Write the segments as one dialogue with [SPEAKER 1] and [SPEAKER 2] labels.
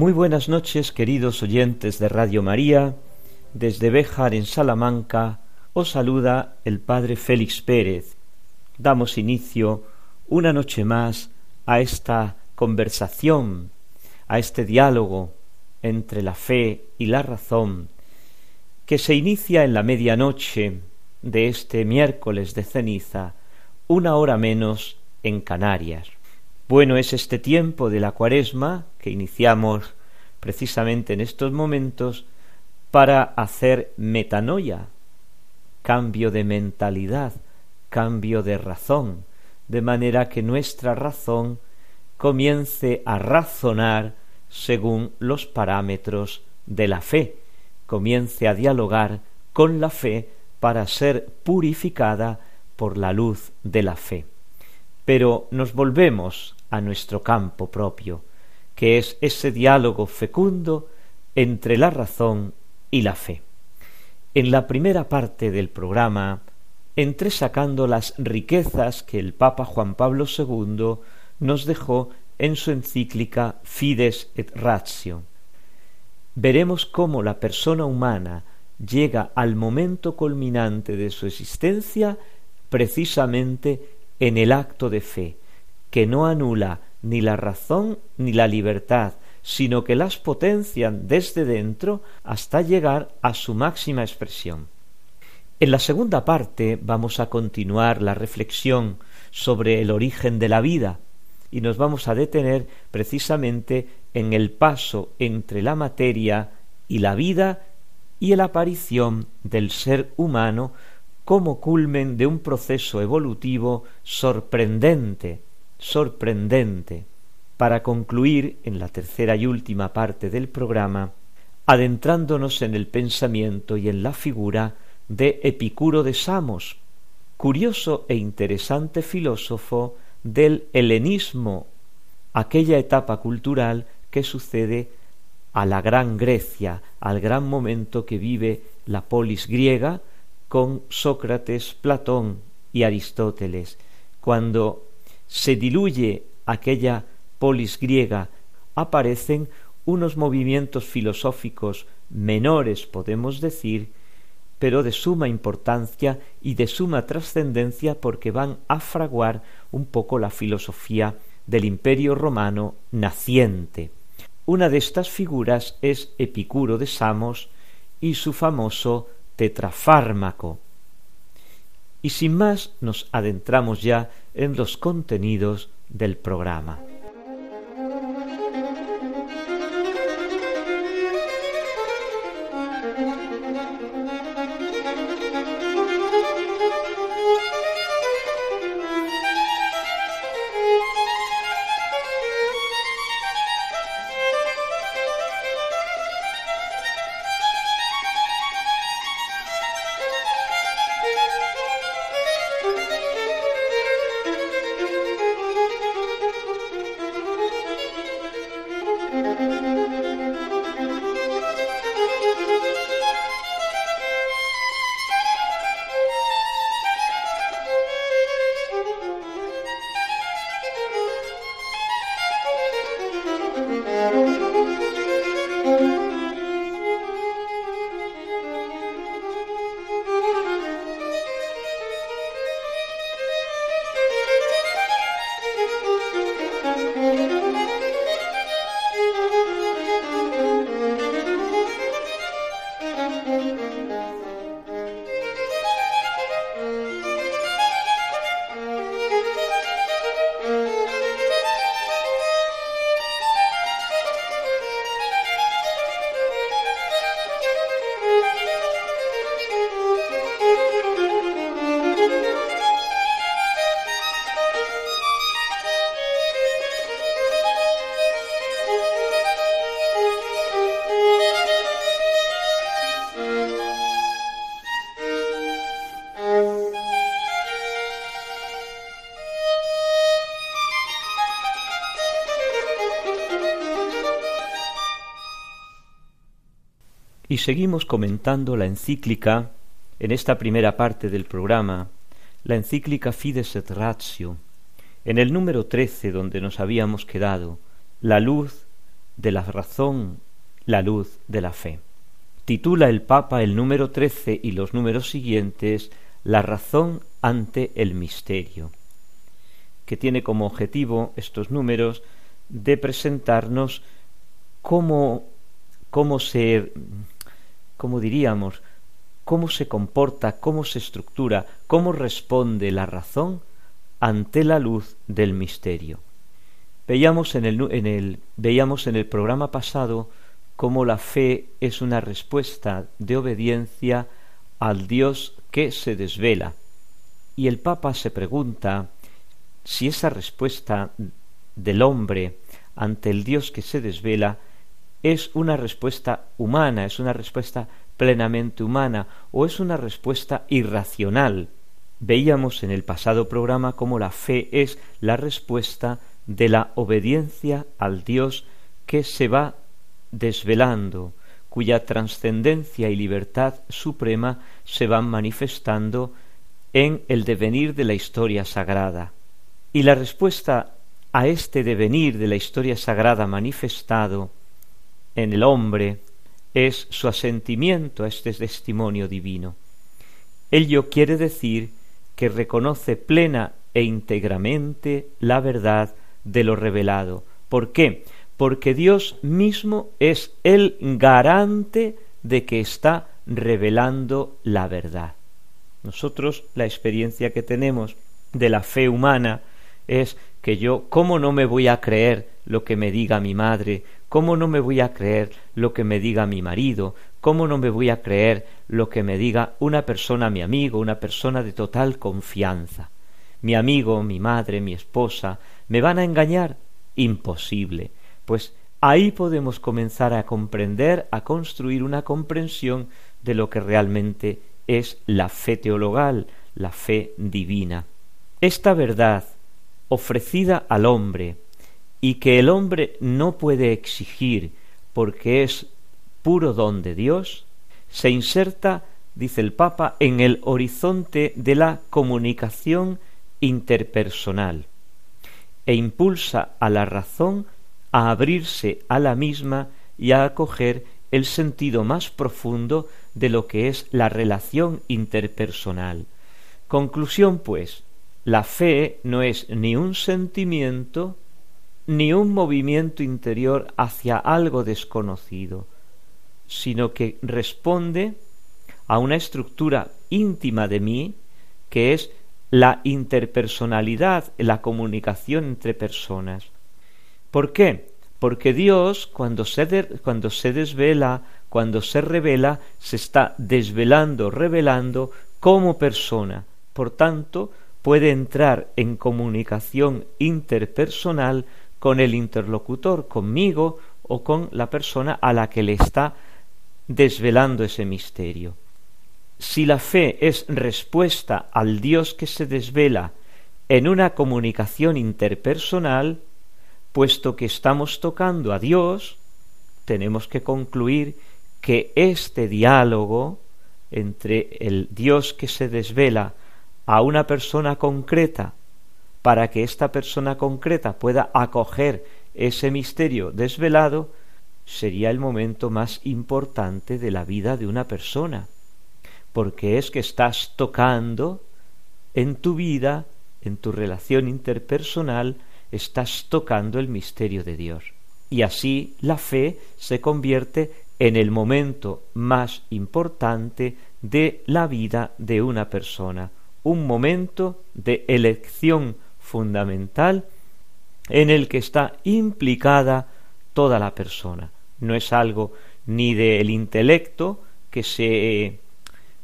[SPEAKER 1] Muy buenas noches, queridos oyentes de Radio María. Desde Béjar, en Salamanca, os saluda el Padre Félix Pérez. Damos inicio una noche más a esta conversación, a este diálogo entre la fe y la razón, que se inicia en la medianoche de este miércoles de ceniza, una hora menos en Canarias. Bueno es este tiempo de la cuaresma que iniciamos precisamente en estos momentos para hacer metanoia, cambio de mentalidad, cambio de razón, de manera que nuestra razón comience a razonar según los parámetros de la fe, comience a dialogar con la fe para ser purificada por la luz de la fe. Pero nos volvemos a nuestro campo propio, que es ese diálogo fecundo entre la razón y la fe. En la primera parte del programa entré sacando las riquezas que el Papa Juan Pablo II nos dejó en su encíclica Fides et Ratio. Veremos cómo la persona humana llega al momento culminante de su existencia precisamente en el acto de fe, que no anula ni la razón ni la libertad, sino que las potencian desde dentro hasta llegar a su máxima expresión. En la segunda parte vamos a continuar la reflexión sobre el origen de la vida y nos vamos a detener precisamente en el paso entre la materia y la vida y la aparición del ser humano como culmen de un proceso evolutivo sorprendente sorprendente. Para concluir en la tercera y última parte del programa adentrándonos en el pensamiento y en la figura de Epicuro de Samos, curioso e interesante filósofo del helenismo, aquella etapa cultural que sucede a la gran Grecia, al gran momento que vive la polis griega con Sócrates, Platón y Aristóteles, cuando se diluye aquella polis griega, aparecen unos movimientos filosóficos menores, podemos decir, pero de suma importancia y de suma trascendencia porque van a fraguar un poco la filosofía del imperio romano naciente. Una de estas figuras es Epicuro de Samos y su famoso tetrafármaco, y sin más nos adentramos ya en los contenidos del programa. Seguimos comentando la encíclica en esta primera parte del programa, la encíclica Fides et Ratio, en el número trece donde nos habíamos quedado, la luz de la razón, la luz de la fe. Titula el Papa el número trece y los números siguientes La razón ante el misterio, que tiene como objetivo estos números de presentarnos cómo, cómo se, cómo diríamos, cómo se comporta, cómo se estructura, cómo responde la razón ante la luz del misterio. Veíamos en el, en el, veíamos en el programa pasado cómo la fe es una respuesta de obediencia al Dios que se desvela. Y el Papa se pregunta si esa respuesta del hombre ante el Dios que se desvela es una respuesta humana, es una respuesta plenamente humana o es una respuesta irracional. Veíamos en el pasado programa cómo la fe es la respuesta de la obediencia al Dios que se va desvelando, cuya trascendencia y libertad suprema se van manifestando en el devenir de la historia sagrada. Y la respuesta a este devenir de la historia sagrada manifestado en el hombre es su asentimiento a este testimonio divino. Ello quiere decir que reconoce plena e íntegramente la verdad de lo revelado. ¿Por qué? Porque Dios mismo es el garante de que está revelando la verdad. Nosotros la experiencia que tenemos de la fe humana es que yo, ¿cómo no me voy a creer lo que me diga mi madre? ¿Cómo no me voy a creer lo que me diga mi marido? ¿Cómo no me voy a creer lo que me diga una persona, mi amigo, una persona de total confianza? Mi amigo, mi madre, mi esposa, ¿me van a engañar? Imposible. Pues ahí podemos comenzar a comprender, a construir una comprensión de lo que realmente es la fe teologal, la fe divina. Esta verdad ofrecida al hombre y que el hombre no puede exigir porque es puro don de Dios, se inserta, dice el Papa, en el horizonte de la comunicación interpersonal e impulsa a la razón a abrirse a la misma y a acoger el sentido más profundo de lo que es la relación interpersonal. Conclusión, pues, la fe no es ni un sentimiento ni un movimiento interior hacia algo desconocido, sino que responde a una estructura íntima de mí que es la interpersonalidad, la comunicación entre personas. ¿Por qué? Porque Dios, cuando se, cuando se desvela, cuando se revela, se está desvelando, revelando como persona. Por tanto, puede entrar en comunicación interpersonal con el interlocutor, conmigo o con la persona a la que le está desvelando ese misterio. Si la fe es respuesta al Dios que se desvela en una comunicación interpersonal, puesto que estamos tocando a Dios, tenemos que concluir que este diálogo entre el Dios que se desvela a una persona concreta para que esta persona concreta pueda acoger ese misterio desvelado, sería el momento más importante de la vida de una persona, porque es que estás tocando en tu vida, en tu relación interpersonal, estás tocando el misterio de Dios. Y así la fe se convierte en el momento más importante de la vida de una persona, un momento de elección fundamental en el que está implicada toda la persona. No es algo ni del intelecto que se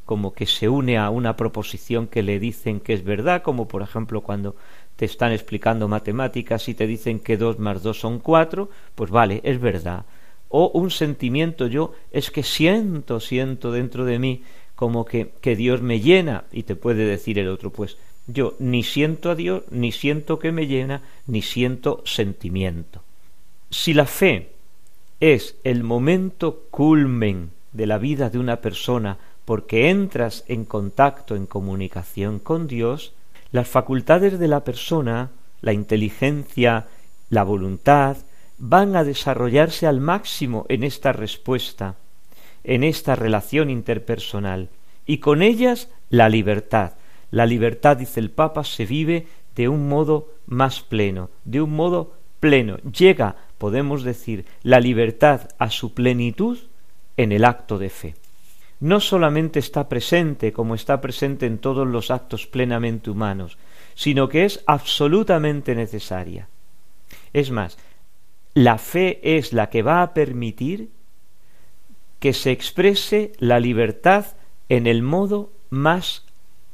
[SPEAKER 1] como que se une a una proposición que le dicen que es verdad, como por ejemplo cuando te están explicando matemáticas y te dicen que dos más dos son cuatro, pues vale, es verdad. O un sentimiento yo es que siento, siento dentro de mí como que, que Dios me llena y te puede decir el otro, pues yo ni siento a Dios, ni siento que me llena, ni siento sentimiento. Si la fe es el momento culmen de la vida de una persona porque entras en contacto, en comunicación con Dios, las facultades de la persona, la inteligencia, la voluntad, van a desarrollarse al máximo en esta respuesta, en esta relación interpersonal, y con ellas la libertad. La libertad, dice el Papa, se vive de un modo más pleno, de un modo pleno. Llega, podemos decir, la libertad a su plenitud en el acto de fe no solamente está presente como está presente en todos los actos plenamente humanos, sino que es absolutamente necesaria. Es más, la fe es la que va a permitir que se exprese la libertad en el modo más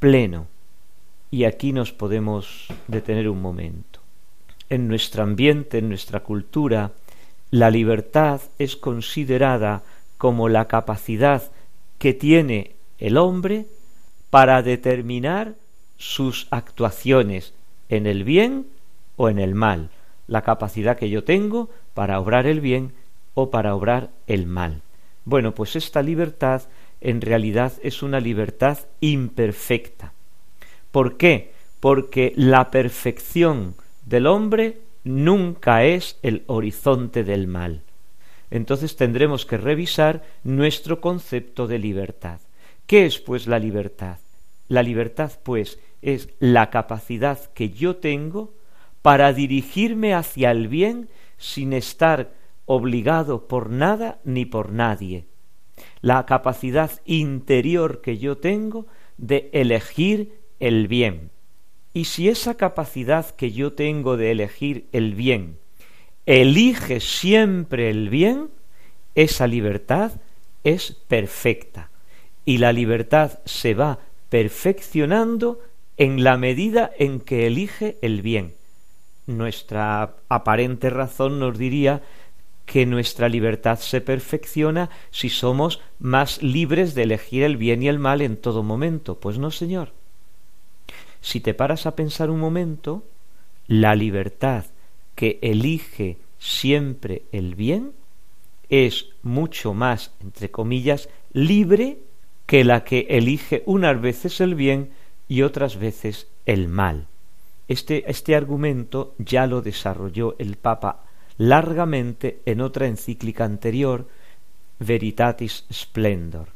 [SPEAKER 1] pleno. Y aquí nos podemos detener un momento. En nuestro ambiente, en nuestra cultura, la libertad es considerada como la capacidad que tiene el hombre para determinar sus actuaciones en el bien o en el mal, la capacidad que yo tengo para obrar el bien o para obrar el mal. Bueno, pues esta libertad en realidad es una libertad imperfecta. ¿Por qué? Porque la perfección del hombre nunca es el horizonte del mal entonces tendremos que revisar nuestro concepto de libertad. ¿Qué es pues la libertad? La libertad pues es la capacidad que yo tengo para dirigirme hacia el bien sin estar obligado por nada ni por nadie. La capacidad interior que yo tengo de elegir el bien. Y si esa capacidad que yo tengo de elegir el bien elige siempre el bien, esa libertad es perfecta. Y la libertad se va perfeccionando en la medida en que elige el bien. Nuestra aparente razón nos diría que nuestra libertad se perfecciona si somos más libres de elegir el bien y el mal en todo momento. Pues no, señor. Si te paras a pensar un momento, la libertad que elige siempre el bien es mucho más, entre comillas, libre que la que elige unas veces el bien y otras veces el mal. Este, este argumento ya lo desarrolló el Papa largamente en otra encíclica anterior, Veritatis Splendor.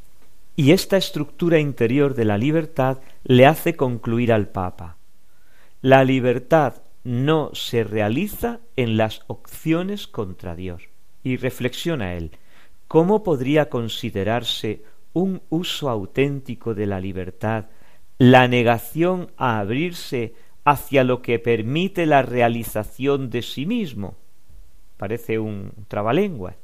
[SPEAKER 1] Y esta estructura interior de la libertad le hace concluir al Papa. La libertad no se realiza en las opciones contra Dios. Y reflexiona él, ¿cómo podría considerarse un uso auténtico de la libertad la negación a abrirse hacia lo que permite la realización de sí mismo? Parece un trabalengua.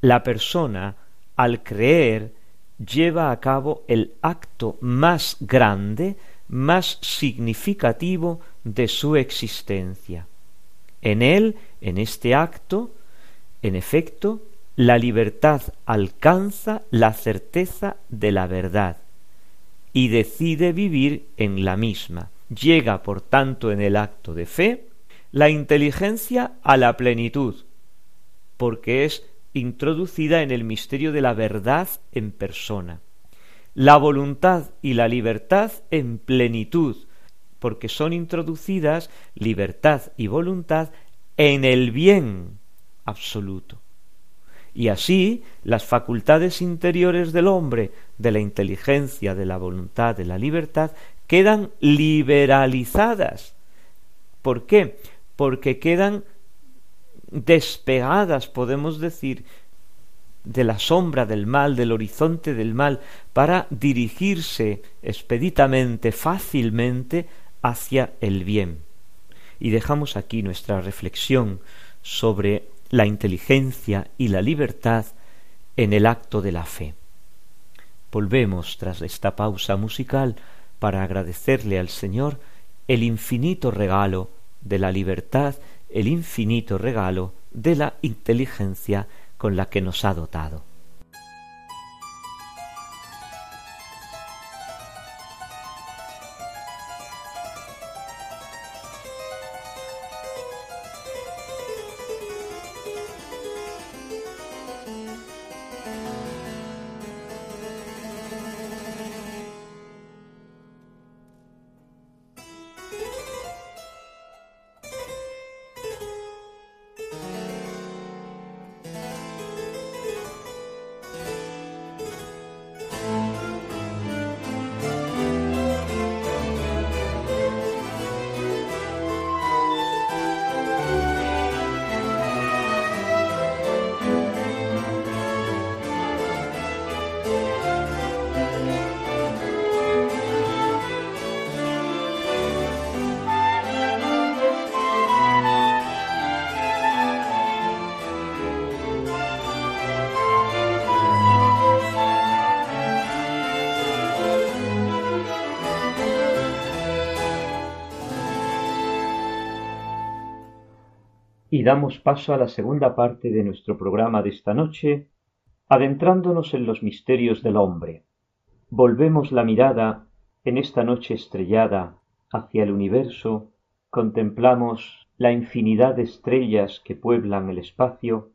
[SPEAKER 1] La persona, al creer, lleva a cabo el acto más grande más significativo de su existencia. En él, en este acto, en efecto, la libertad alcanza la certeza de la verdad y decide vivir en la misma. Llega, por tanto, en el acto de fe, la inteligencia a la plenitud, porque es introducida en el misterio de la verdad en persona la voluntad y la libertad en plenitud, porque son introducidas libertad y voluntad en el bien absoluto. Y así las facultades interiores del hombre, de la inteligencia, de la voluntad, de la libertad, quedan liberalizadas. ¿Por qué? Porque quedan despegadas, podemos decir, de la sombra del mal, del horizonte del mal, para dirigirse expeditamente, fácilmente hacia el bien. Y dejamos aquí nuestra reflexión sobre la inteligencia y la libertad en el acto de la fe. Volvemos tras esta pausa musical para agradecerle al Señor el infinito regalo de la libertad, el infinito regalo de la inteligencia con la que nos ha dotado. Y damos paso a la segunda parte de nuestro programa de esta noche, adentrándonos en los misterios del hombre. Volvemos la mirada en esta noche estrellada hacia el universo, contemplamos la infinidad de estrellas que pueblan el espacio,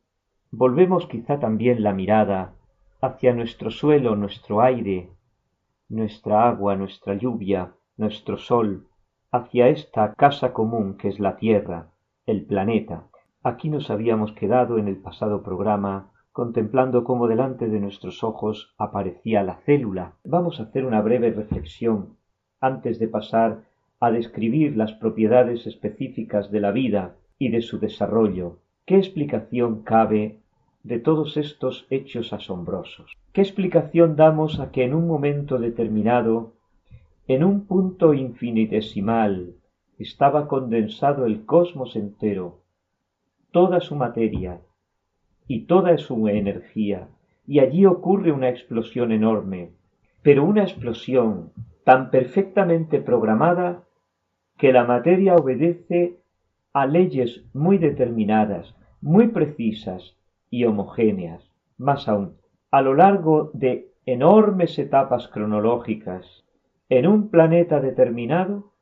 [SPEAKER 1] volvemos quizá también la mirada hacia nuestro suelo, nuestro aire, nuestra agua, nuestra lluvia, nuestro sol, hacia esta casa común que es la Tierra, el planeta. Aquí nos habíamos quedado en el pasado programa contemplando cómo delante de nuestros ojos aparecía la célula. Vamos a hacer una breve reflexión antes de pasar a describir las propiedades específicas de la vida y de su desarrollo. ¿Qué explicación cabe de todos estos hechos asombrosos? ¿Qué explicación damos a que en un momento determinado, en un punto infinitesimal, estaba condensado el cosmos entero, toda su materia y toda su energía, y allí ocurre una explosión enorme, pero una explosión tan perfectamente programada que la materia obedece a leyes muy determinadas, muy precisas y homogéneas. Más aún, a lo largo de enormes etapas cronológicas, en un planeta determinado,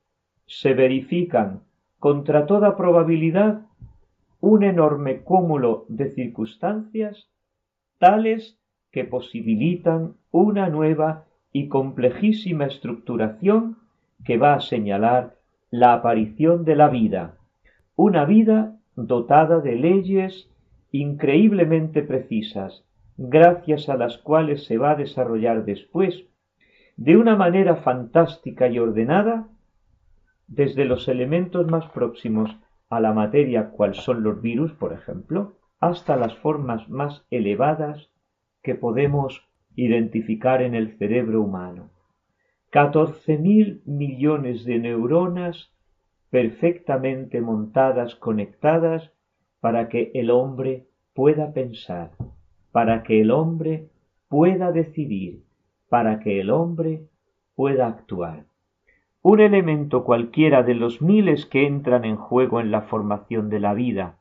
[SPEAKER 1] se verifican, contra toda probabilidad, un enorme cúmulo de circunstancias tales que posibilitan una nueva y complejísima estructuración que va a señalar la aparición de la vida, una vida dotada de leyes increíblemente precisas, gracias a las cuales se va a desarrollar después, de una manera fantástica y ordenada, desde los elementos más próximos a la materia cual son los virus, por ejemplo, hasta las formas más elevadas que podemos identificar en el cerebro humano. Catorce mil millones de neuronas perfectamente montadas, conectadas, para que el hombre pueda pensar, para que el hombre pueda decidir, para que el hombre pueda actuar un elemento cualquiera de los miles que entran en juego en la formación de la vida,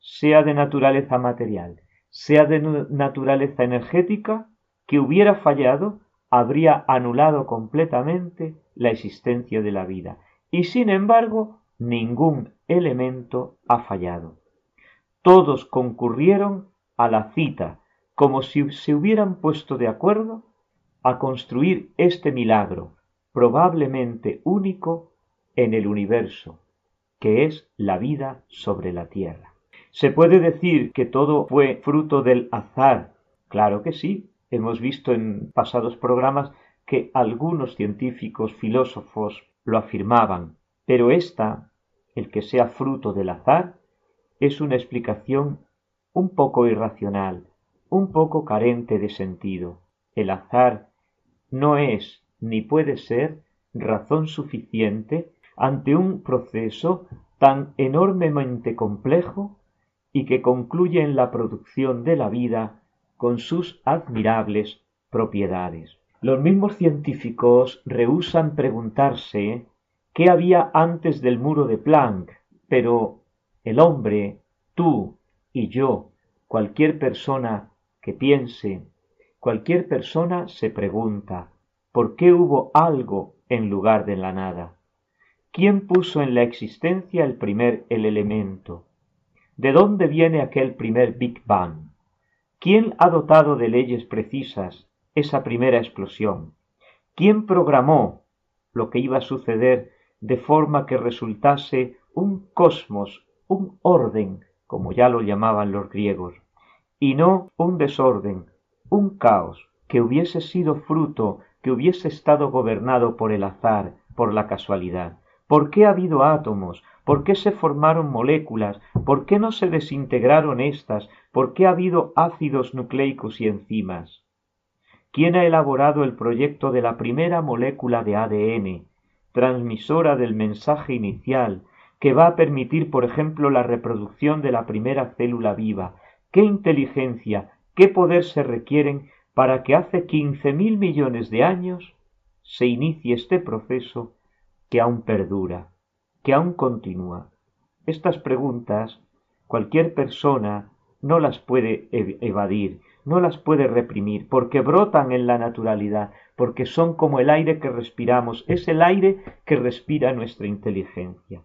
[SPEAKER 1] sea de naturaleza material, sea de naturaleza energética, que hubiera fallado, habría anulado completamente la existencia de la vida. Y sin embargo, ningún elemento ha fallado. Todos concurrieron a la cita, como si se hubieran puesto de acuerdo a construir este milagro, probablemente único en el universo, que es la vida sobre la tierra. ¿Se puede decir que todo fue fruto del azar? Claro que sí. Hemos visto en pasados programas que algunos científicos filósofos lo afirmaban, pero esta, el que sea fruto del azar, es una explicación un poco irracional, un poco carente de sentido. El azar no es ni puede ser razón suficiente ante un proceso tan enormemente complejo y que concluye en la producción de la vida con sus admirables propiedades. Los mismos científicos rehusan preguntarse qué había antes del muro de Planck, pero el hombre, tú y yo, cualquier persona que piense, cualquier persona se pregunta ¿Por qué hubo algo en lugar de la nada? ¿Quién puso en la existencia el primer el elemento? ¿De dónde viene aquel primer Big Bang? ¿Quién ha dotado de leyes precisas esa primera explosión? ¿Quién programó lo que iba a suceder de forma que resultase un cosmos, un orden, como ya lo llamaban los griegos, y no un desorden, un caos, que hubiese sido fruto que hubiese estado gobernado por el azar, por la casualidad. ¿Por qué ha habido átomos? ¿Por qué se formaron moléculas? ¿Por qué no se desintegraron éstas? ¿Por qué ha habido ácidos nucleicos y enzimas? ¿Quién ha elaborado el proyecto de la primera molécula de ADN, transmisora del mensaje inicial, que va a permitir, por ejemplo, la reproducción de la primera célula viva? ¿Qué inteligencia, qué poder se requieren para que hace quince mil millones de años se inicie este proceso que aún perdura, que aún continúa. Estas preguntas, cualquier persona no las puede evadir, no las puede reprimir, porque brotan en la naturalidad, porque son como el aire que respiramos, es el aire que respira nuestra inteligencia.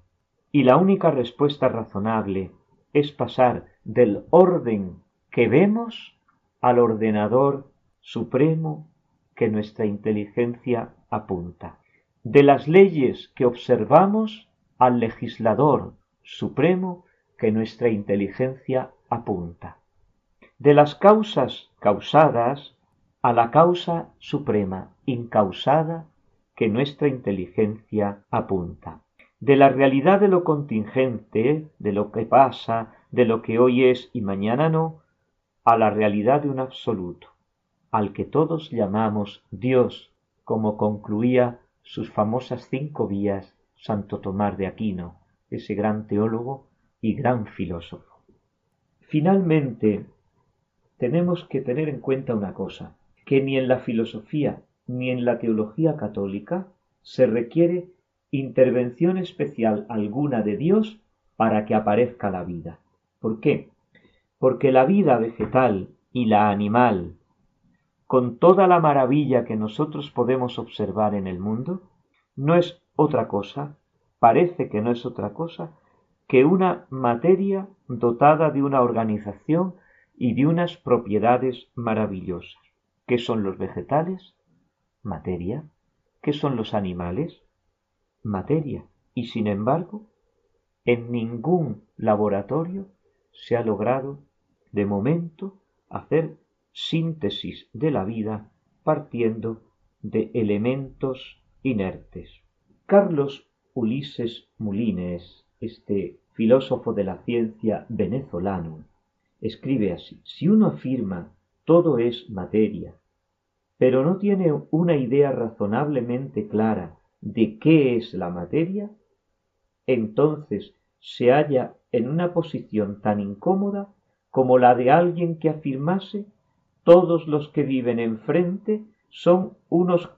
[SPEAKER 1] Y la única respuesta razonable es pasar del orden que vemos al ordenador supremo que nuestra inteligencia apunta. De las leyes que observamos al legislador supremo que nuestra inteligencia apunta. De las causas causadas a la causa suprema, incausada, que nuestra inteligencia apunta. De la realidad de lo contingente, de lo que pasa, de lo que hoy es y mañana no, a la realidad de un absoluto, al que todos llamamos Dios, como concluía sus famosas cinco vías Santo Tomás de Aquino, ese gran teólogo y gran filósofo. Finalmente, tenemos que tener en cuenta una cosa, que ni en la filosofía ni en la teología católica se requiere intervención especial alguna de Dios para que aparezca la vida. ¿Por qué? Porque la vida vegetal y la animal, con toda la maravilla que nosotros podemos observar en el mundo, no es otra cosa, parece que no es otra cosa, que una materia dotada de una organización y de unas propiedades maravillosas. ¿Qué son los vegetales? Materia. ¿Qué son los animales? Materia. Y sin embargo, en ningún laboratorio se ha logrado, de momento, hacer síntesis de la vida partiendo de elementos inertes. Carlos Ulises Mulines, este filósofo de la ciencia venezolano, escribe así, si uno afirma todo es materia, pero no tiene una idea razonablemente clara de qué es la materia, entonces se halla en una posición tan incómoda como la de alguien que afirmase todos los que viven enfrente son unos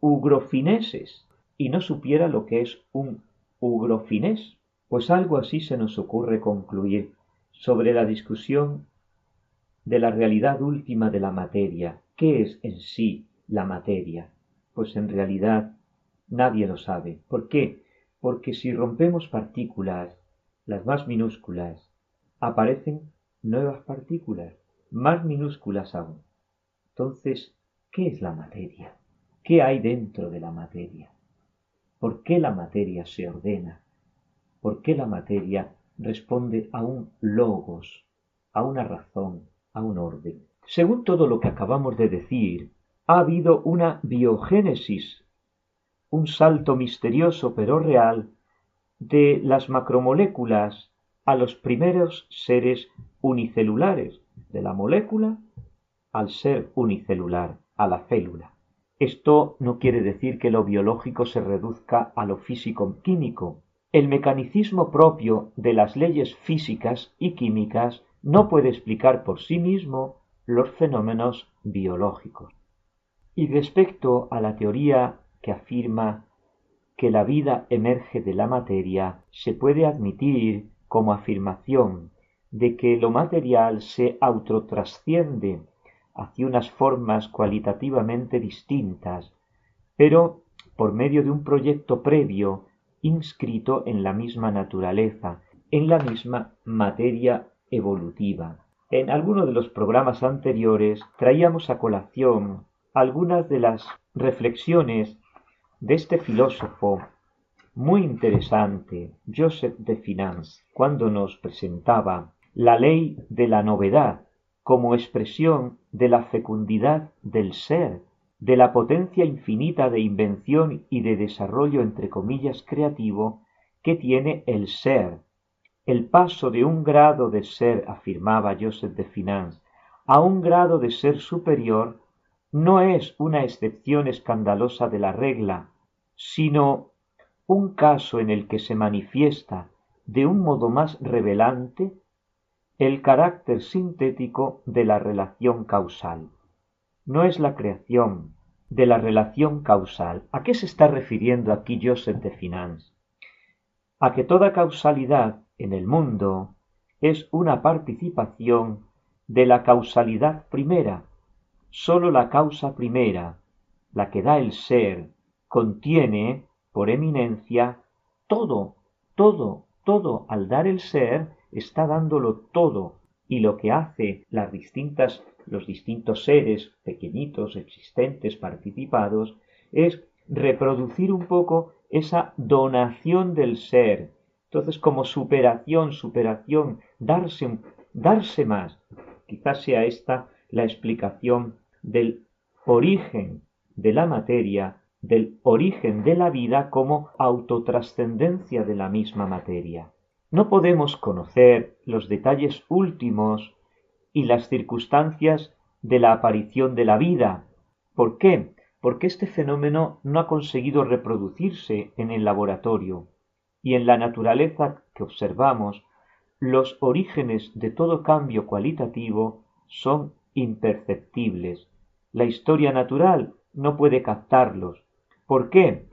[SPEAKER 1] ugrofineses y no supiera lo que es un ugrofinés. Pues algo así se nos ocurre concluir sobre la discusión de la realidad última de la materia. ¿Qué es en sí la materia? Pues en realidad nadie lo sabe. ¿Por qué? Porque si rompemos partículas, las más minúsculas, aparecen nuevas partículas, más minúsculas aún. Entonces, ¿qué es la materia? ¿Qué hay dentro de la materia? ¿Por qué la materia se ordena? ¿Por qué la materia responde a un logos, a una razón, a un orden? Según todo lo que acabamos de decir, ha habido una biogénesis, un salto misterioso pero real de las macromoléculas a los primeros seres unicelulares, de la molécula al ser unicelular, a la célula. Esto no quiere decir que lo biológico se reduzca a lo físico-químico. El mecanicismo propio de las leyes físicas y químicas no puede explicar por sí mismo los fenómenos biológicos. Y respecto a la teoría que afirma que la vida emerge de la materia, se puede admitir como afirmación de que lo material se autotrasciende hacia unas formas cualitativamente distintas, pero por medio de un proyecto previo inscrito en la misma naturaleza, en la misma materia evolutiva. En alguno de los programas anteriores traíamos a colación algunas de las reflexiones de este filósofo muy interesante, Joseph de Finance, cuando nos presentaba la ley de la novedad como expresión de la fecundidad del ser, de la potencia infinita de invención y de desarrollo entre comillas creativo que tiene el ser. El paso de un grado de ser, afirmaba Joseph de Finance, a un grado de ser superior no es una excepción escandalosa de la regla, sino un caso en el que se manifiesta de un modo más revelante el carácter sintético de la relación causal. No es la creación de la relación causal. ¿A qué se está refiriendo aquí Joseph de Finance? A que toda causalidad en el mundo es una participación de la causalidad primera. Sólo la causa primera, la que da el ser, contiene, por eminencia, todo, todo, todo. Al dar el ser, está dándolo todo. Y lo que hace las distintas, los distintos seres pequeñitos, existentes, participados, es reproducir un poco esa donación del ser. Entonces, como superación, superación, darse, darse más. Quizás sea esta la explicación del origen de la materia, del origen de la vida como autotrascendencia de la misma materia. No podemos conocer los detalles últimos y las circunstancias de la aparición de la vida. ¿Por qué? porque este fenómeno no ha conseguido reproducirse en el laboratorio y en la naturaleza que observamos, los orígenes de todo cambio cualitativo son imperceptibles. La historia natural no puede captarlos. ¿Por qué?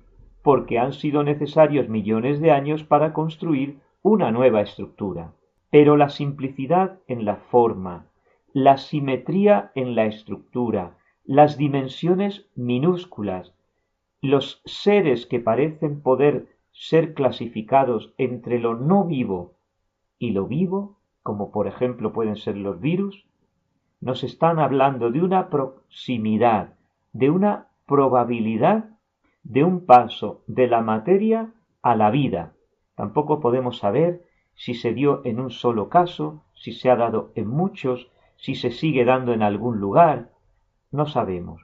[SPEAKER 1] Porque han sido necesarios millones de años para construir una nueva estructura. Pero la simplicidad en la forma, la simetría en la estructura, las dimensiones minúsculas, los seres que parecen poder ser clasificados entre lo no vivo y lo vivo, como por ejemplo pueden ser los virus, nos están hablando de una proximidad, de una probabilidad de un paso de la materia a la vida. Tampoco podemos saber si se dio en un solo caso, si se ha dado en muchos, si se sigue dando en algún lugar, no sabemos.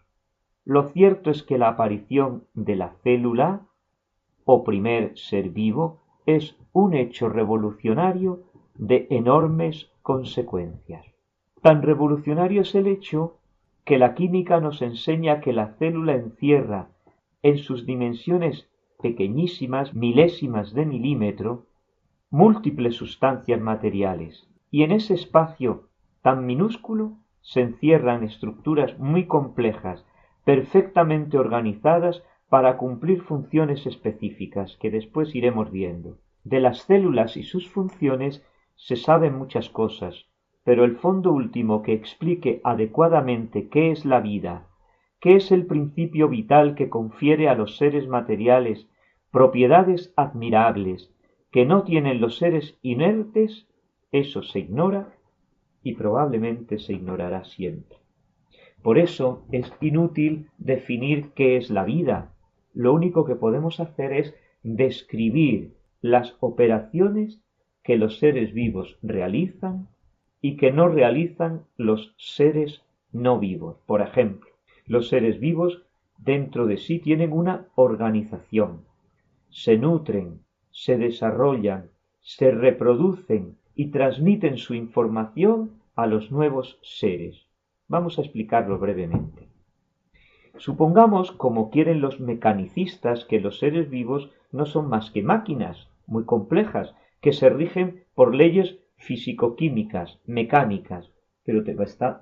[SPEAKER 1] Lo cierto es que la aparición de la célula, o primer ser vivo, es un hecho revolucionario de enormes consecuencias. Tan revolucionario es el hecho que la química nos enseña que la célula encierra en sus dimensiones pequeñísimas, milésimas de milímetro, múltiples sustancias materiales, y en ese espacio tan minúsculo se encierran estructuras muy complejas, perfectamente organizadas para cumplir funciones específicas que después iremos viendo. De las células y sus funciones se saben muchas cosas, pero el fondo último que explique adecuadamente qué es la vida, qué es el principio vital que confiere a los seres materiales propiedades admirables que no tienen los seres inertes, eso se ignora y probablemente se ignorará siempre. Por eso es inútil definir qué es la vida. Lo único que podemos hacer es describir las operaciones que los seres vivos realizan y que no realizan los seres no vivos. Por ejemplo, los seres vivos dentro de sí tienen una organización, se nutren, se desarrollan, se reproducen y transmiten su información a los nuevos seres. Vamos a explicarlo brevemente. Supongamos, como quieren los mecanicistas, que los seres vivos no son más que máquinas muy complejas, que se rigen por leyes físico-químicas, mecánicas, pero,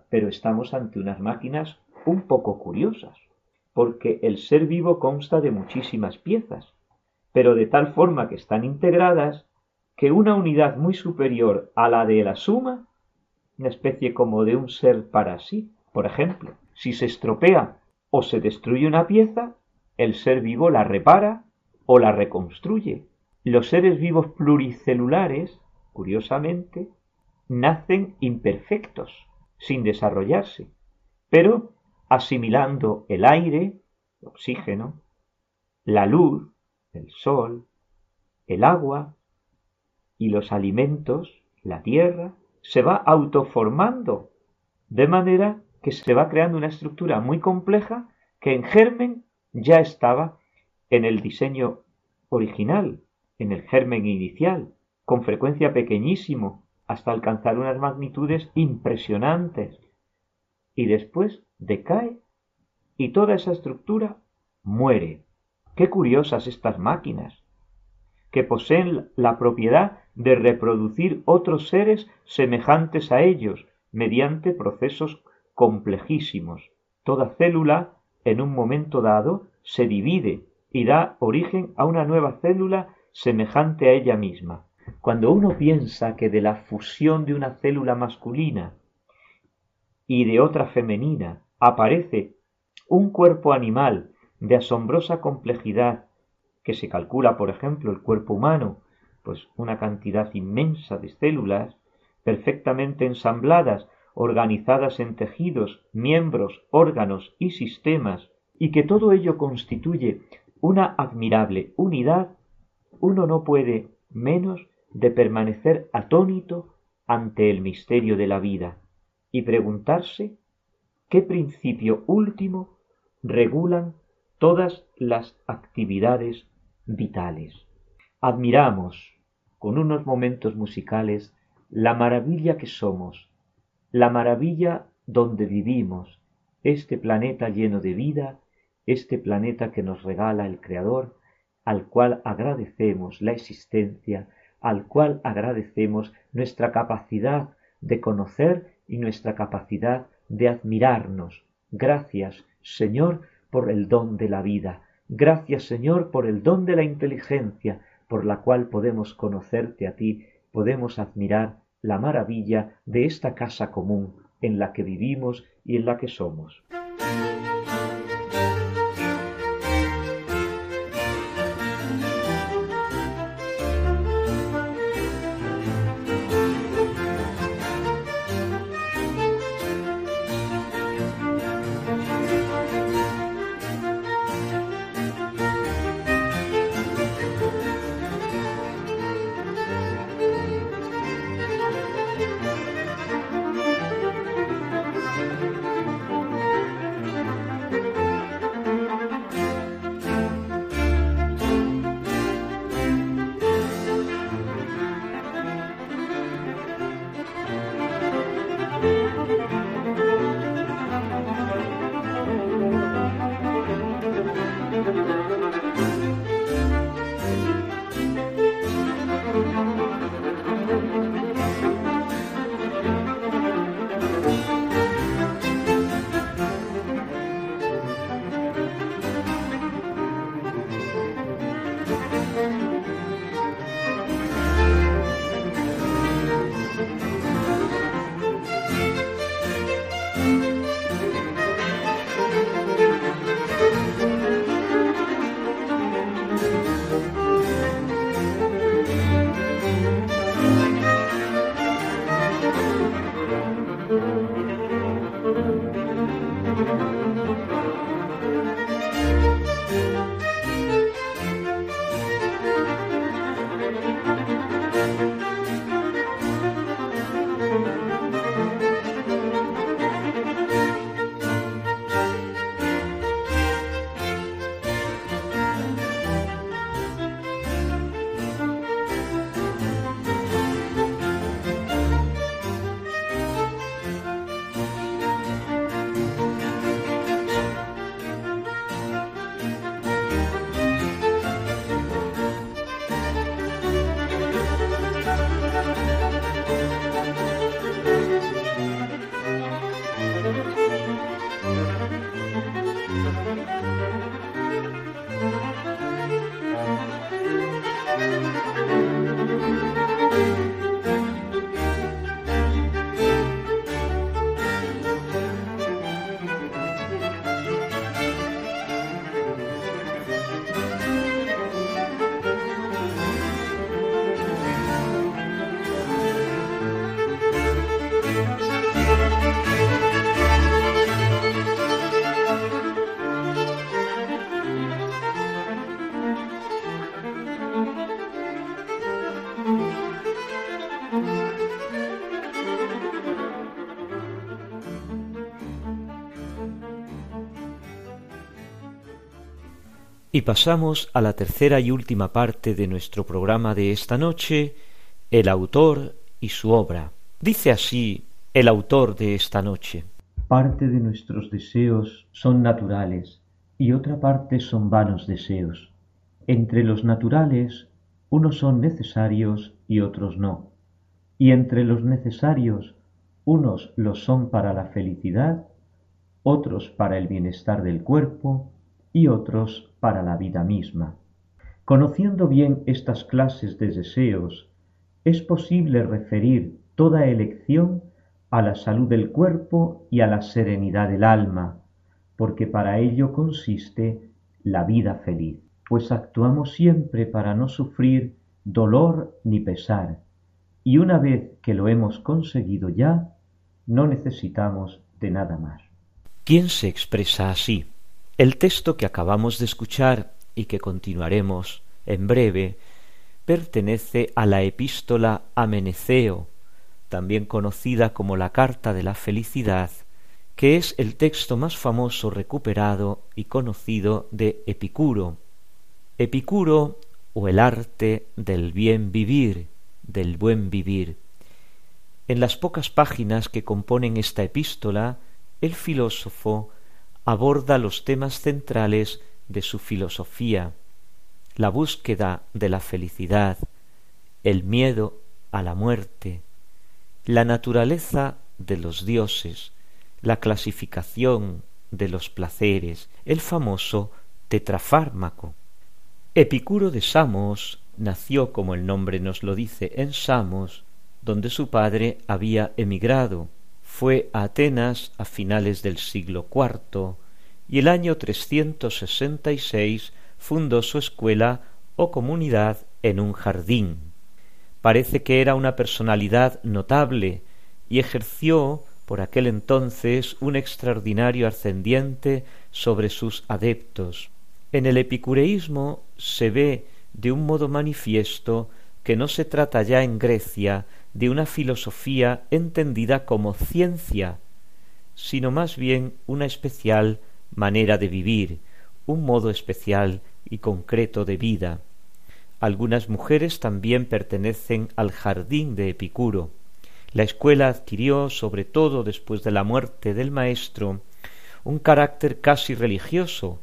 [SPEAKER 1] pero estamos ante unas máquinas un poco curiosas, porque el ser vivo consta de muchísimas piezas, pero de tal forma que están integradas que una unidad muy superior a la de la suma, una especie como de un ser para sí, por ejemplo, si se estropea o se destruye una pieza, el ser vivo la repara o la reconstruye. Los seres vivos pluricelulares, curiosamente, nacen imperfectos, sin desarrollarse, pero asimilando el aire, el oxígeno, la luz, el sol, el agua, y los alimentos, la tierra, se va autoformando, de manera que se va creando una estructura muy compleja que en germen ya estaba en el diseño original, en el germen inicial, con frecuencia pequeñísimo, hasta alcanzar unas magnitudes impresionantes. Y después decae y toda esa estructura muere. Qué curiosas estas máquinas que poseen la propiedad de reproducir otros seres semejantes a ellos mediante procesos complejísimos. Toda célula, en un momento dado, se divide y da origen a una nueva célula semejante a ella misma. Cuando uno piensa que de la fusión de una célula masculina y de otra femenina aparece un cuerpo animal de asombrosa complejidad que se calcula, por ejemplo, el cuerpo humano, pues una cantidad inmensa de células perfectamente ensambladas, organizadas en tejidos, miembros, órganos y sistemas, y que todo ello constituye una admirable unidad, uno no puede menos de permanecer atónito ante el misterio de la vida y preguntarse qué principio último regulan todas las actividades vitales. Admiramos con unos momentos musicales la maravilla que somos, la maravilla donde vivimos, este planeta lleno de vida, este planeta que nos regala el Creador, al cual agradecemos la existencia, al cual agradecemos nuestra capacidad de conocer y nuestra capacidad de admirarnos. Gracias, Señor, por el don de la vida. Gracias, Señor, por el don de la inteligencia, por la cual podemos conocerte a ti, podemos admirar la maravilla de esta casa común en la que vivimos y en la que somos. thank you Y pasamos a la tercera y última parte de nuestro programa de esta noche, el autor y su obra. Dice así el autor de esta noche.
[SPEAKER 2] Parte de nuestros deseos son naturales y otra parte son vanos deseos. Entre los naturales unos son necesarios y otros no. Y entre los necesarios unos lo son para la felicidad, otros para el bienestar del cuerpo y otros para la vida misma. Conociendo bien estas clases de deseos, es posible referir toda elección a la salud del cuerpo y a la serenidad del alma, porque para ello consiste la vida feliz, pues actuamos siempre para no sufrir dolor ni pesar, y una vez que lo hemos conseguido ya, no necesitamos de nada más.
[SPEAKER 1] ¿Quién se expresa así? El texto que acabamos de escuchar y que continuaremos en breve pertenece a la epístola a Meneceo, también conocida como la Carta de la Felicidad, que es el texto más famoso recuperado y conocido de Epicuro. Epicuro o el arte del bien vivir, del buen vivir. En las pocas páginas que componen esta epístola, el filósofo aborda los temas centrales de su filosofía, la búsqueda de la felicidad, el miedo a la muerte, la naturaleza de los dioses, la clasificación de los placeres, el famoso tetrafármaco. Epicuro de Samos nació, como el nombre nos lo dice, en Samos, donde su padre había emigrado. Fue a Atenas a finales del siglo IV y el año 366 fundó su escuela o comunidad en un jardín Parece que era una personalidad notable y ejerció por aquel entonces un extraordinario ascendiente sobre sus adeptos. En el epicureísmo se ve de un modo manifiesto que no se trata ya en Grecia de una filosofía entendida como ciencia, sino más bien una especial manera de vivir, un modo especial y concreto de vida. Algunas mujeres también pertenecen al jardín de Epicuro. La escuela adquirió, sobre todo después de la muerte del maestro, un carácter casi religioso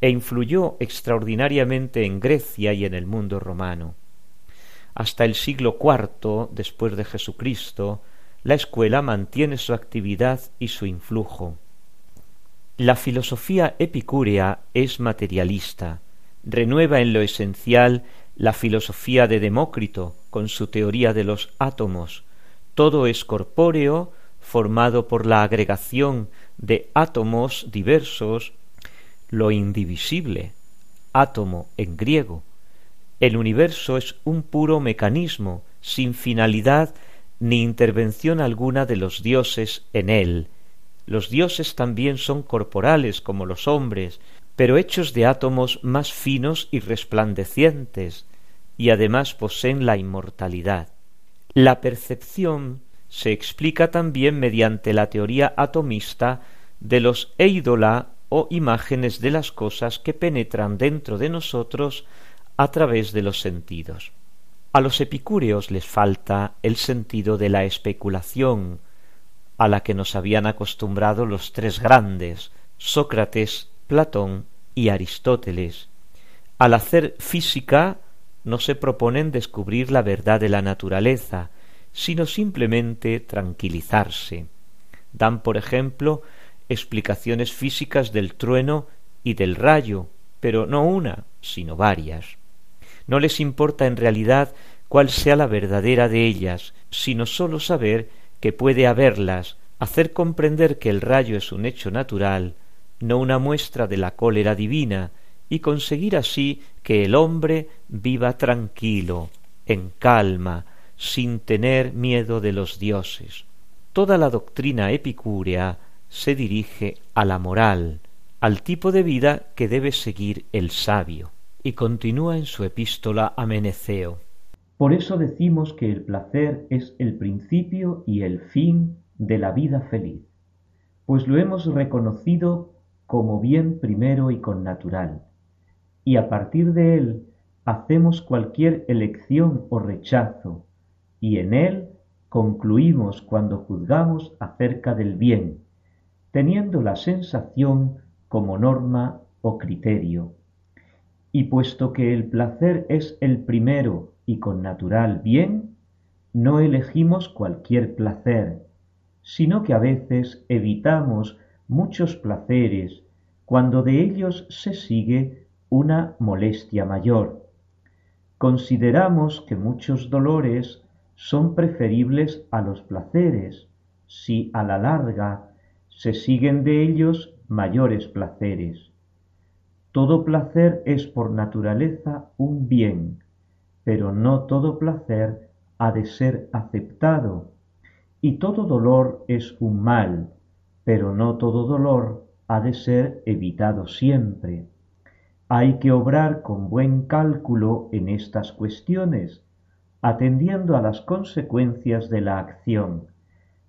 [SPEAKER 1] e influyó extraordinariamente en Grecia y en el mundo romano. Hasta el siglo IV después de Jesucristo, la escuela mantiene su actividad y su influjo. La filosofía epicúrea es materialista, renueva en lo esencial la filosofía de Demócrito con su teoría de los átomos. Todo es corpóreo, formado por la agregación de átomos diversos, lo indivisible, átomo en griego. El universo es un puro mecanismo, sin finalidad ni intervención alguna de los dioses en él. Los dioses también son corporales como los hombres, pero hechos de átomos más finos y resplandecientes, y además poseen la inmortalidad. La percepción se explica también mediante la teoría atomista de los eidola o imágenes de las cosas que penetran dentro de nosotros a través de los sentidos. A los epicúreos les falta el sentido de la especulación, a la que nos habían acostumbrado los tres grandes, Sócrates, Platón y Aristóteles. Al hacer física no se proponen descubrir la verdad de la naturaleza, sino simplemente tranquilizarse. Dan, por ejemplo, explicaciones físicas del trueno y del rayo, pero no una, sino varias. No les importa en realidad cuál sea la verdadera de ellas, sino sólo saber que puede haberlas, hacer comprender que el rayo es un hecho natural, no una muestra de la cólera divina, y conseguir así que el hombre viva tranquilo, en calma, sin tener miedo de los dioses. Toda la doctrina epicúrea se dirige a la moral, al tipo de vida que debe seguir el sabio, y continúa en su epístola a Meneceo.
[SPEAKER 2] Por eso decimos que el placer es el principio y el fin de la vida feliz, pues lo hemos reconocido como bien primero y con natural, y a partir de él hacemos cualquier elección o rechazo, y en él concluimos cuando juzgamos acerca del bien, teniendo la sensación como norma o criterio. Y puesto que el placer es el primero y con natural bien, no elegimos cualquier placer, sino que a veces evitamos muchos placeres cuando de ellos se sigue una molestia mayor. consideramos que muchos dolores son preferibles a los placeres, si a la larga se siguen de ellos mayores placeres. Todo placer es por naturaleza un bien, pero no todo placer ha de ser aceptado, y todo dolor es un mal, pero no todo dolor ha de ser evitado siempre. Hay que obrar con buen cálculo en estas cuestiones, atendiendo a las consecuencias de la acción,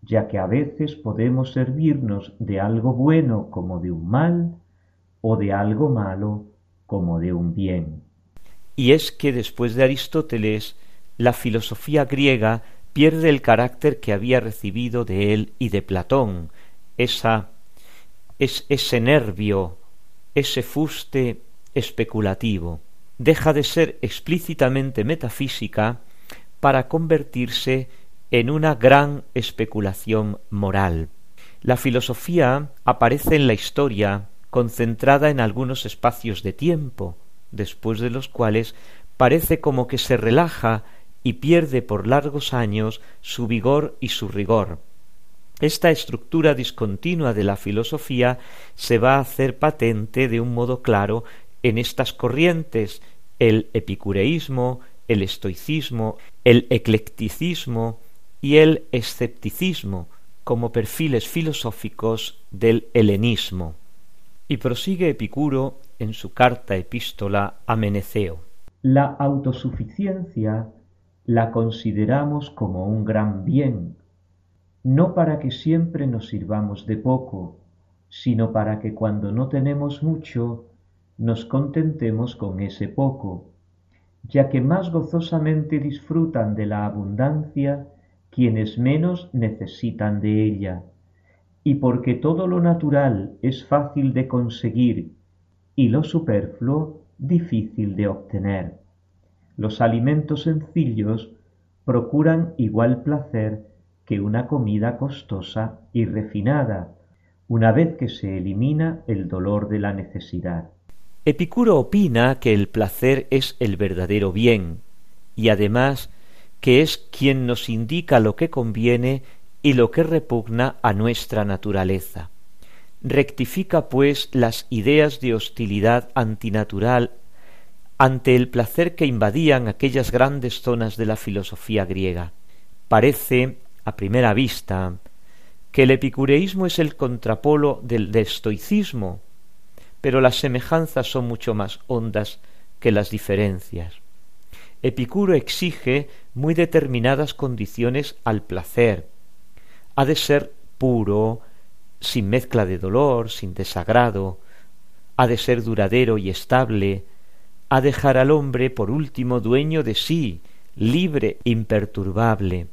[SPEAKER 2] ya que a veces podemos servirnos de algo bueno como de un mal, o de algo malo como de un bien.
[SPEAKER 1] Y es que después de Aristóteles, la filosofía griega pierde el carácter que había recibido de él y de Platón, esa, es, ese nervio, ese fuste especulativo. Deja de ser explícitamente metafísica para convertirse en una gran especulación moral. La filosofía aparece en la historia concentrada en algunos espacios de tiempo, después de los cuales parece como que se relaja y pierde por largos años su vigor y su rigor. Esta estructura discontinua de la filosofía se va a hacer patente de un modo claro en estas corrientes el epicureísmo, el estoicismo, el eclecticismo y el escepticismo como perfiles filosóficos del helenismo. Y prosigue Epicuro en su carta epístola a Meneceo.
[SPEAKER 2] La autosuficiencia la consideramos como un gran bien, no para que siempre nos sirvamos de poco, sino para que cuando no tenemos mucho, nos contentemos con ese poco, ya que más gozosamente disfrutan de la abundancia quienes menos necesitan de ella y porque todo lo natural es fácil de conseguir y lo superfluo difícil de obtener. Los alimentos sencillos procuran igual placer que una comida costosa y refinada, una vez que se elimina el dolor de la necesidad.
[SPEAKER 1] Epicuro opina que el placer es el verdadero bien, y además que es quien nos indica lo que conviene y lo que repugna a nuestra naturaleza. Rectifica, pues, las ideas de hostilidad antinatural ante el placer que invadían aquellas grandes zonas de la filosofía griega. Parece, a primera vista, que el epicureísmo es el contrapolo del estoicismo, pero las semejanzas son mucho más hondas que las diferencias. Epicuro exige muy determinadas condiciones al placer, ha de ser puro, sin mezcla de dolor, sin desagrado, ha de ser duradero y estable, ha de dejar al hombre por último dueño de sí, libre, imperturbable,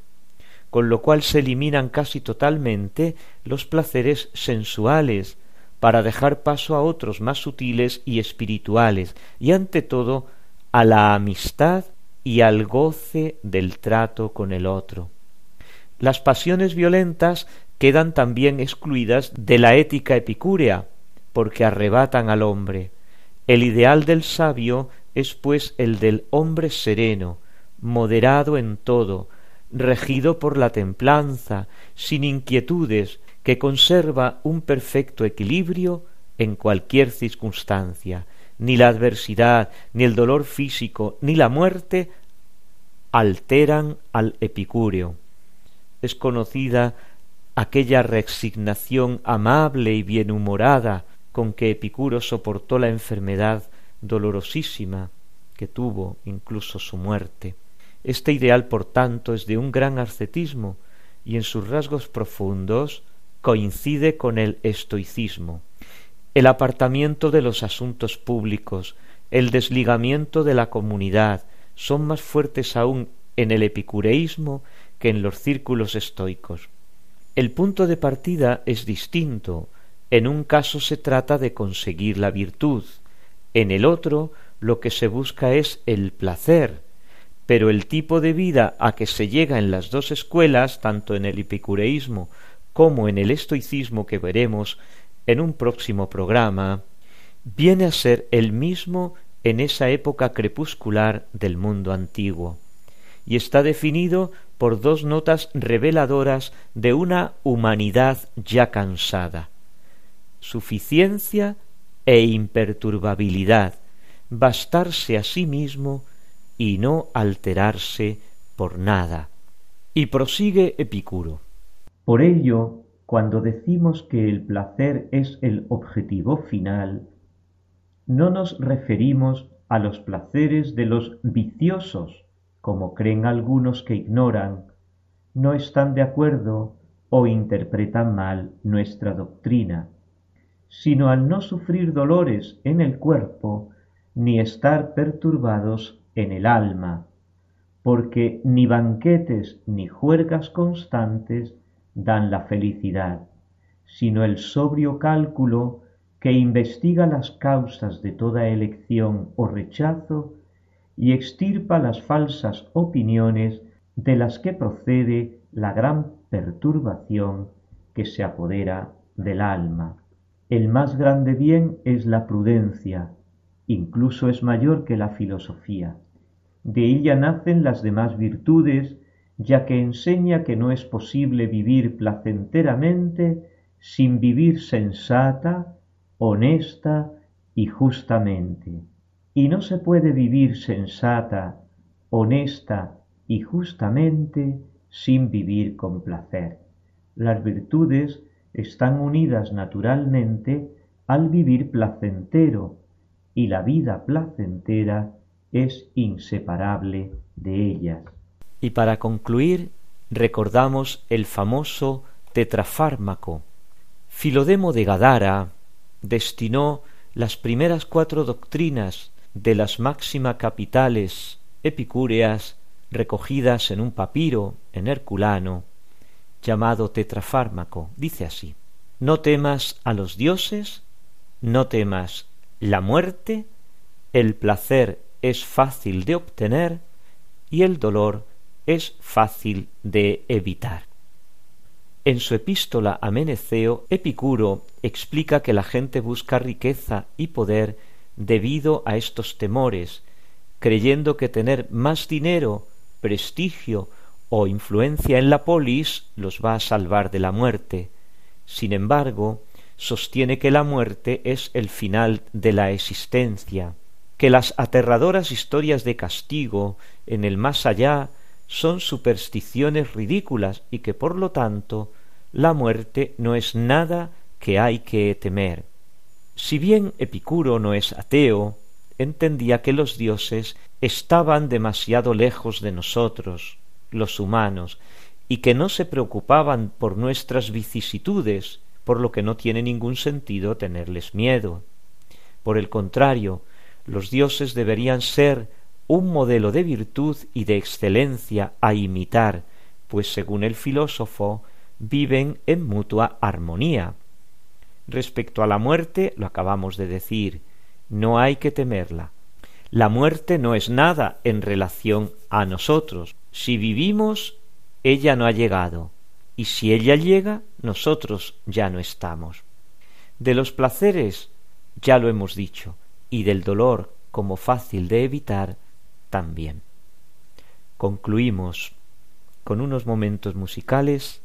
[SPEAKER 1] con lo cual se eliminan casi totalmente los placeres sensuales, para dejar paso a otros más sutiles y espirituales, y ante todo a la amistad y al goce del trato con el otro. Las pasiones violentas quedan también excluidas de la ética epicúrea, porque arrebatan al hombre. El ideal del sabio es pues el del hombre sereno, moderado en todo, regido por la templanza, sin inquietudes, que conserva un perfecto equilibrio en cualquier circunstancia. Ni la adversidad, ni el dolor físico, ni la muerte alteran al epicúreo es conocida aquella resignación amable y bienhumorada con que Epicuro soportó la enfermedad dolorosísima que tuvo incluso su muerte. Este ideal, por tanto, es de un gran ascetismo y en sus rasgos profundos coincide con el estoicismo. El apartamiento de los asuntos públicos, el desligamiento de la comunidad, son más fuertes aún en el epicureísmo que en los círculos estoicos. El punto de partida es distinto. En un caso se trata de conseguir la virtud, en el otro lo que se busca es el placer, pero el tipo de vida a que se llega en las dos escuelas, tanto en el epicureísmo como en el estoicismo que veremos en un próximo programa, viene a ser el mismo en esa época crepuscular del mundo antiguo, y está definido por dos notas reveladoras de una humanidad ya cansada suficiencia e imperturbabilidad, bastarse a sí mismo y no alterarse por nada. Y prosigue Epicuro.
[SPEAKER 2] Por ello, cuando decimos que el placer es el objetivo final, no nos referimos a los placeres de los viciosos, como creen algunos que ignoran, no están de acuerdo o interpretan mal nuestra doctrina, sino al no sufrir dolores en el cuerpo, ni estar perturbados en el alma, porque ni banquetes ni juergas constantes dan la felicidad, sino el sobrio cálculo que investiga las causas de toda elección o rechazo y extirpa las falsas opiniones de las que procede la gran perturbación que se apodera del alma. El más grande bien es la prudencia, incluso es mayor que la filosofía. De ella nacen las demás virtudes, ya que enseña que no es posible vivir placenteramente sin vivir sensata, honesta y justamente. Y no se puede vivir sensata, honesta y justamente sin vivir con placer. Las virtudes están unidas naturalmente al vivir placentero y la vida placentera es inseparable de ellas.
[SPEAKER 1] Y para concluir, recordamos el famoso tetrafármaco. Filodemo de Gadara destinó las primeras cuatro doctrinas de las máximas capitales epicúreas recogidas en un papiro en Herculano llamado tetrafármaco. Dice así, no temas a los dioses, no temas la muerte, el placer es fácil de obtener y el dolor es fácil de evitar. En su epístola a Meneceo, Epicuro explica que la gente busca riqueza y poder debido a estos temores, creyendo que tener más dinero, prestigio o influencia en la polis los va a salvar de la muerte. Sin embargo, sostiene que la muerte es el final de la existencia, que las aterradoras historias de castigo en el más allá son supersticiones ridículas y que por lo tanto la muerte no es nada que hay que temer. Si bien Epicuro no es ateo, entendía que los dioses estaban demasiado lejos de nosotros, los humanos, y que no se preocupaban por nuestras vicisitudes, por lo que no tiene ningún sentido tenerles miedo. Por el contrario, los dioses deberían ser un modelo de virtud y de excelencia a imitar, pues según el filósofo, viven en mutua armonía. Respecto a la muerte, lo acabamos de decir, no hay que temerla. La muerte no es nada en relación a nosotros, si vivimos, ella no ha llegado, y si ella llega, nosotros ya no estamos. De los placeres, ya lo hemos dicho, y del dolor como fácil de evitar, también. Concluimos con unos momentos musicales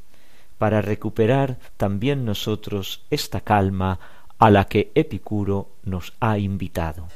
[SPEAKER 1] para recuperar también nosotros esta calma a la que Epicuro nos ha invitado.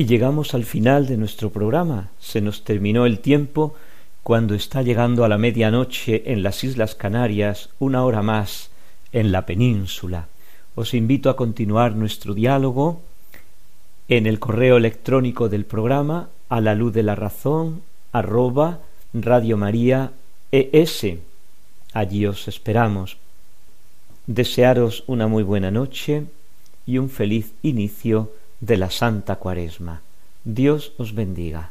[SPEAKER 1] Y llegamos al final de nuestro programa. Se nos terminó el tiempo cuando está llegando a la medianoche en las Islas Canarias, una hora más en la península. Os invito a continuar nuestro diálogo en el correo electrónico del programa a la luz de la razón arroba Radio María ES. Allí os esperamos. Desearos una muy buena noche y un feliz inicio de la Santa Cuaresma. Dios os bendiga.